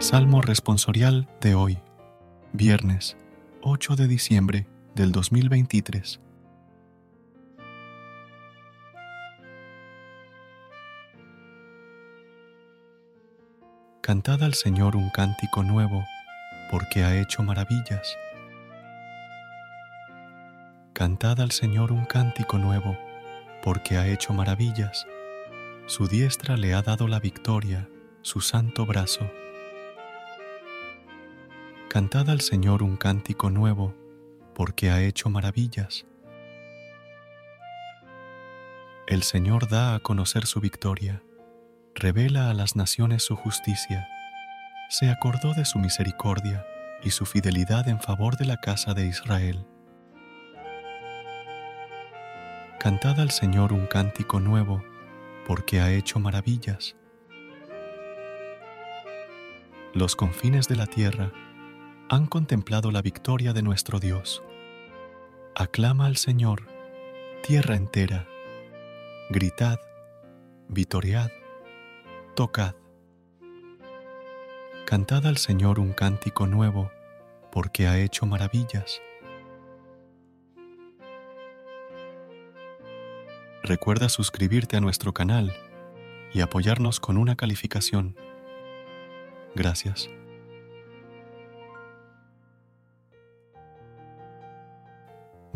Salmo responsorial de hoy, viernes 8 de diciembre del 2023. Cantad al Señor un cántico nuevo, porque ha hecho maravillas. Cantad al Señor un cántico nuevo, porque ha hecho maravillas. Su diestra le ha dado la victoria, su santo brazo. Cantad al Señor un cántico nuevo, porque ha hecho maravillas. El Señor da a conocer su victoria, revela a las naciones su justicia. Se acordó de su misericordia y su fidelidad en favor de la casa de Israel. Cantad al Señor un cántico nuevo, porque ha hecho maravillas. Los confines de la tierra han contemplado la victoria de nuestro Dios. Aclama al Señor, tierra entera. Gritad, vitoriad, tocad. Cantad al Señor un cántico nuevo, porque ha hecho maravillas. Recuerda suscribirte a nuestro canal y apoyarnos con una calificación. Gracias.